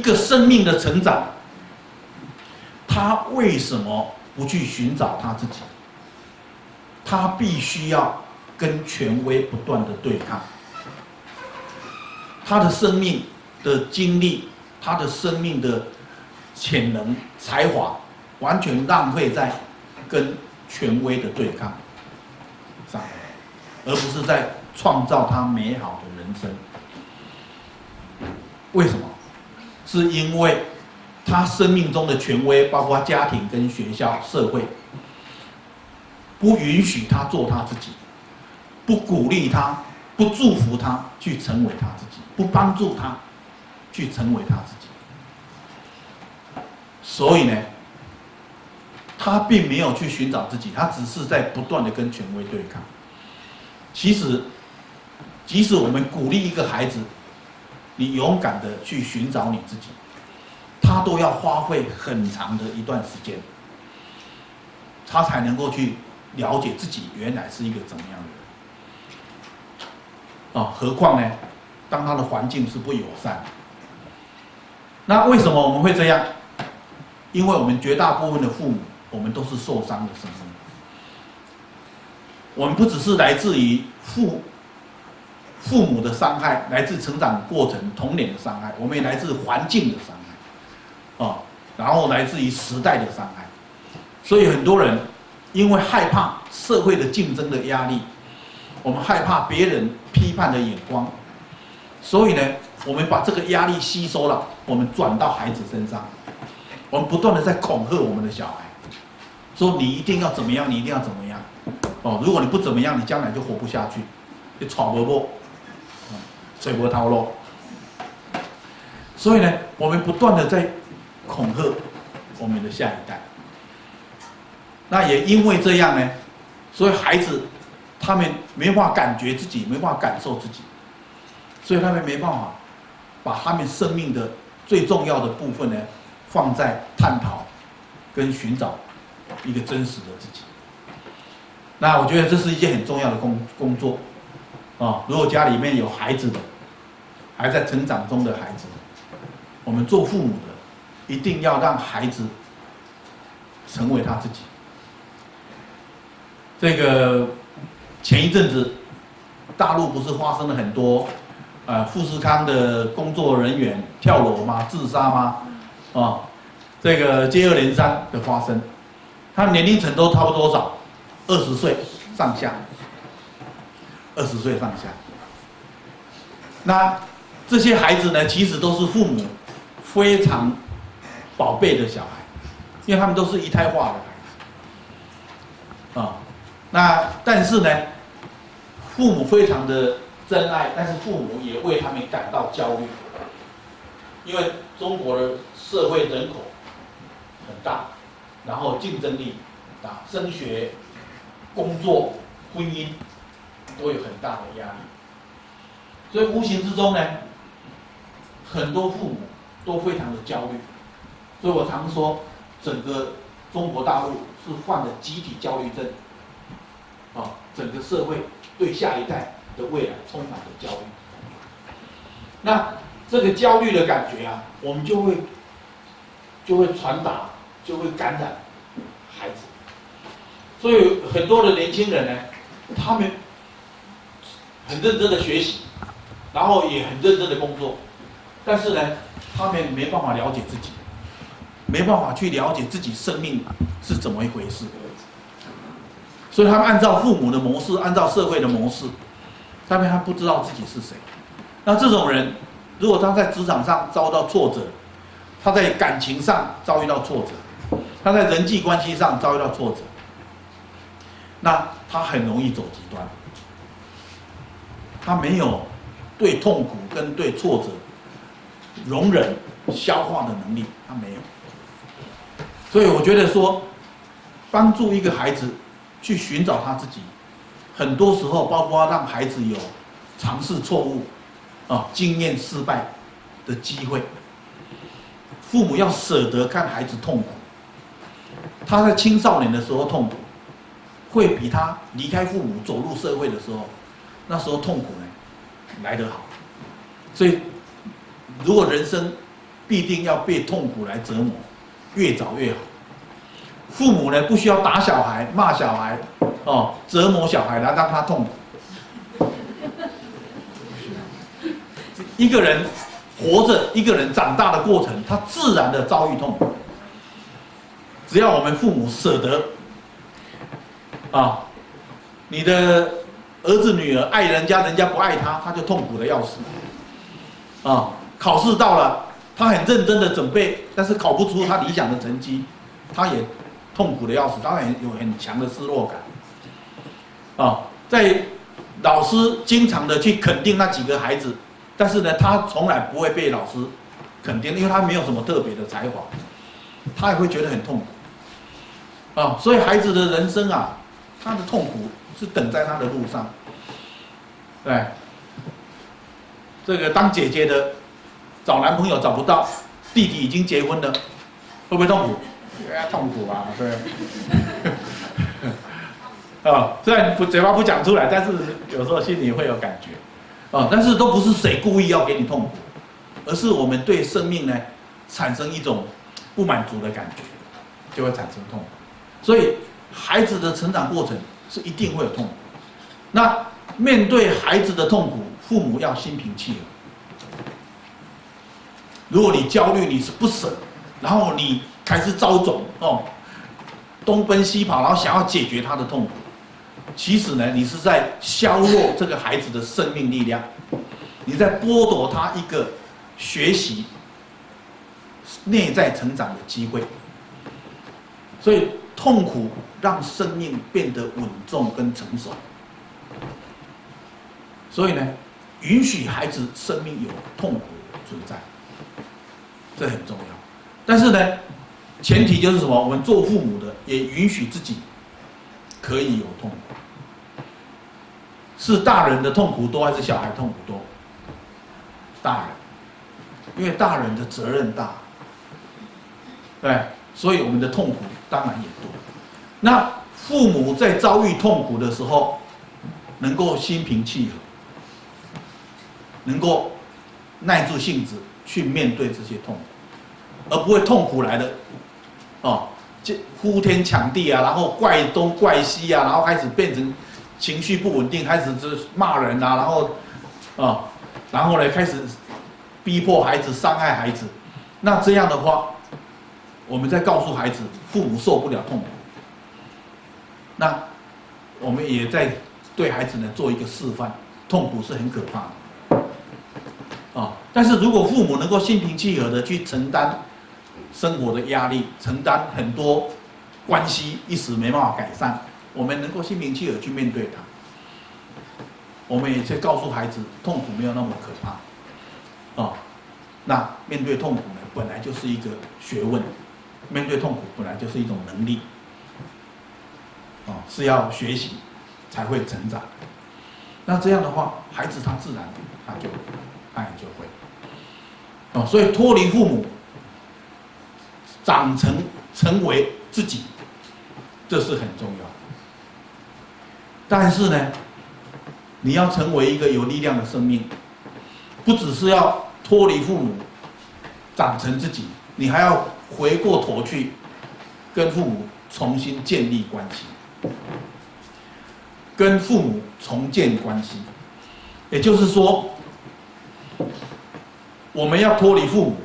一个生命的成长，他为什么不去寻找他自己？他必须要跟权威不断的对抗。他的生命的经历，他的生命的潜能、才华，完全浪费在跟权威的对抗上，而不是在创造他美好的人生。为什么？是因为他生命中的权威，包括家庭、跟学校、社会，不允许他做他自己，不鼓励他，不祝福他去成为他自己。不帮助他去成为他自己，所以呢，他并没有去寻找自己，他只是在不断的跟权威对抗。其实，即使我们鼓励一个孩子，你勇敢的去寻找你自己，他都要花费很长的一段时间，他才能够去了解自己原来是一个怎么样的人。啊，何况呢？当他的环境是不友善，那为什么我们会这样？因为我们绝大部分的父母，我们都是受伤的生命。我们不只是来自于父父母的伤害，来自成长过程童年的伤害，我们也来自环境的伤害，啊，然后来自于时代的伤害。所以很多人因为害怕社会的竞争的压力，我们害怕别人批判的眼光。所以呢，我们把这个压力吸收了，我们转到孩子身上，我们不断的在恐吓我们的小孩，说你一定要怎么样，你一定要怎么样，哦，如果你不怎么样，你将来就活不下去，就闯不过，水波涛落。所以呢，我们不断的在恐吓我们的下一代。那也因为这样呢，所以孩子他们没法感觉自己，没法感受自己。所以他们没办法把他们生命的最重要的部分呢，放在探讨跟寻找一个真实的自己。那我觉得这是一件很重要的工工作啊。如果家里面有孩子的，还在成长中的孩子，我们做父母的一定要让孩子成为他自己。这个前一阵子大陆不是发生了很多？啊，富士康的工作人员跳楼吗？自杀吗？啊，这个接二连三的发生，他年龄层都差不多多少？二十岁上下，二十岁上下。那这些孩子呢，其实都是父母非常宝贝的小孩，因为他们都是一胎化的孩子。啊，那但是呢，父母非常的。真爱，但是父母也为他们感到焦虑，因为中国的社会人口很大，然后竞争力大，升学、工作、婚姻都有很大的压力，所以无形之中呢，很多父母都非常的焦虑，所以我常说，整个中国大陆是患了集体焦虑症，啊，整个社会对下一代。的未来充满了焦虑，那这个焦虑的感觉啊，我们就会就会传达，就会感染孩子。所以很多的年轻人呢，他们很认真的学习，然后也很认真的工作，但是呢，他们没办法了解自己，没办法去了解自己生命是怎么一回事。所以他们按照父母的模式，按照社会的模式。他们还不知道自己是谁，那这种人，如果他在职场上遭到挫折，他在感情上遭遇到挫折，他在人际关系上遭遇到挫折，那他很容易走极端。他没有对痛苦跟对挫折容忍、消化的能力，他没有。所以我觉得说，帮助一个孩子去寻找他自己。很多时候，包括让孩子有尝试错误、啊经验失败的机会，父母要舍得看孩子痛苦。他在青少年的时候痛苦，会比他离开父母走入社会的时候，那时候痛苦呢来得好。所以，如果人生必定要被痛苦来折磨，越早越好。父母呢，不需要打小孩、骂小孩，哦，折磨小孩来让他痛苦。一个人活着，一个人长大的过程，他自然的遭遇痛苦。只要我们父母舍得，啊，你的儿子女儿爱人家，人家不爱他，他就痛苦的要死。啊，考试到了，他很认真的准备，但是考不出他理想的成绩，他也痛苦的要死，当然有很强的失落感。啊，在老师经常的去肯定那几个孩子，但是呢，他从来不会被老师肯定，因为他没有什么特别的才华，他也会觉得很痛苦。啊，所以孩子的人生啊，他的痛苦是等在他的路上，对。这个当姐姐的找男朋友找不到，弟弟已经结婚了，会不会痛苦？痛苦啊，对。啊，虽然不嘴巴不讲出来，但是有时候心里会有感觉。啊，但是都不是谁故意要给你痛苦，而是我们对生命呢产生一种不满足的感觉，就会产生痛苦。所以孩子的成长过程是一定会有痛苦。那面对孩子的痛苦，父母要心平气和。如果你焦虑，你是不舍，然后你开始着急哦，东奔西跑，然后想要解决他的痛苦，其实呢，你是在削弱这个孩子的生命力量，你在剥夺他一个学习、内在成长的机会。所以，痛苦让生命变得稳重跟成熟。所以呢。允许孩子生命有痛苦存在，这很重要。但是呢，前提就是什么？我们做父母的也允许自己可以有痛苦。是大人的痛苦多还是小孩痛苦多？大人，因为大人的责任大，对，所以我们的痛苦当然也多。那父母在遭遇痛苦的时候，能够心平气和。能够耐住性子去面对这些痛苦，而不会痛苦来的，哦，就呼天抢地啊，然后怪东怪西啊，然后开始变成情绪不稳定，开始就骂人啊，然后，啊，然后呢开始逼迫孩子，伤害孩子，那这样的话，我们在告诉孩子，父母受不了痛苦，那我们也在对孩子呢做一个示范，痛苦是很可怕的。啊！但是如果父母能够心平气和的去承担生活的压力，承担很多关系一时没办法改善，我们能够心平气和去面对它。我们也在告诉孩子，痛苦没有那么可怕。啊，那面对痛苦呢，本来就是一个学问，面对痛苦本来就是一种能力。啊，是要学习才会成长。那这样的话，孩子他自然他就。爱就会，哦，所以脱离父母，长成成为自己，这是很重要。但是呢，你要成为一个有力量的生命，不只是要脱离父母，长成自己，你还要回过头去跟父母重新建立关系，跟父母重建关系，也就是说。我们要脱离父母，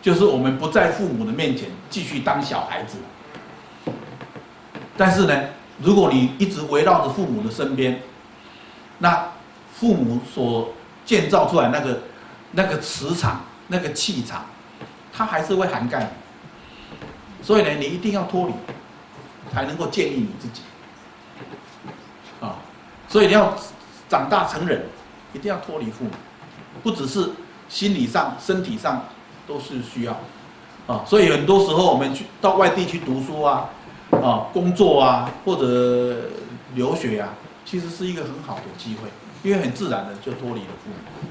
就是我们不在父母的面前继续当小孩子。但是呢，如果你一直围绕着父母的身边，那父母所建造出来那个那个磁场、那个气场，它还是会涵盖你。所以呢，你一定要脱离，才能够建立你自己。啊，所以你要长大成人，一定要脱离父母。不只是心理上、身体上都是需要，啊，所以很多时候我们去到外地去读书啊，啊，工作啊，或者留学啊，其实是一个很好的机会，因为很自然的就脱离了父母。